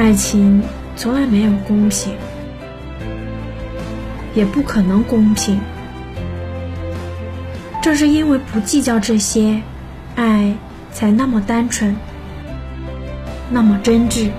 爱情从来没有公平也不可能公平。正是因为不计较这些爱才那么单纯那么真挚。